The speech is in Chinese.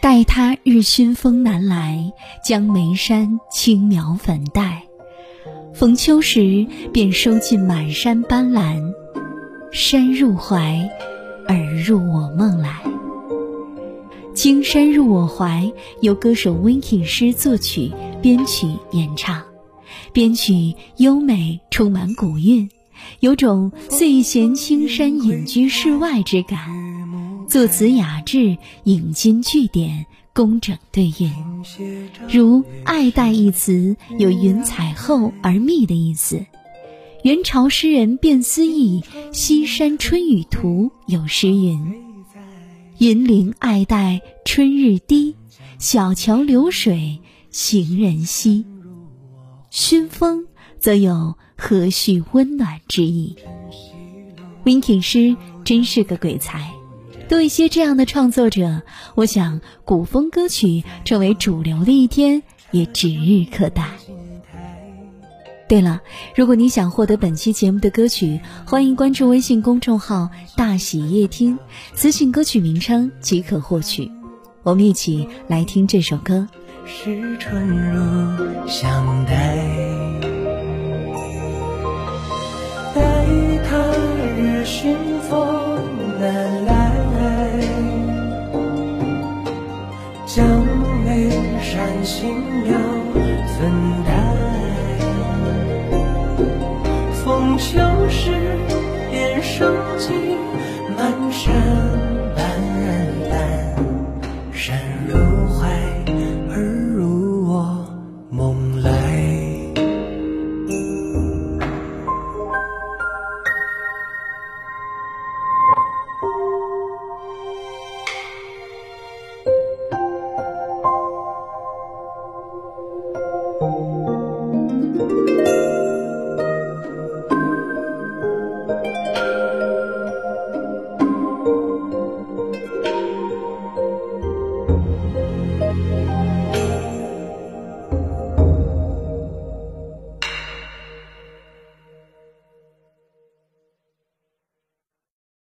待他日熏风南来，将眉山轻描粉黛。逢秋时，便收尽满山斑斓。山入怀，而入我梦来。《青山入我怀》由歌手 Winky 诗作曲、编曲、演唱，编曲优美，充满古韵，有种岁闲青山隐居世外之感。作词雅致，引经据典，工整对韵。如“爱戴”一词，有云彩厚而密的意思。元朝诗人卞思义《西山春雨图》有诗云：“银铃爱戴春日低，小桥流水行人稀。”熏风则有和煦温暖之意。Winky 诗真是个鬼才，多一些这样的创作者，我想古风歌曲成为主流的一天也指日可待。对了，如果你想获得本期节目的歌曲，欢迎关注微信公众号“大喜夜听”，私信歌曲名称即可获取。我们一起来听这首歌。是春入相待，待他日熏风南来，将眉山轻描粉黛。秋时便收起满山斑斓，山如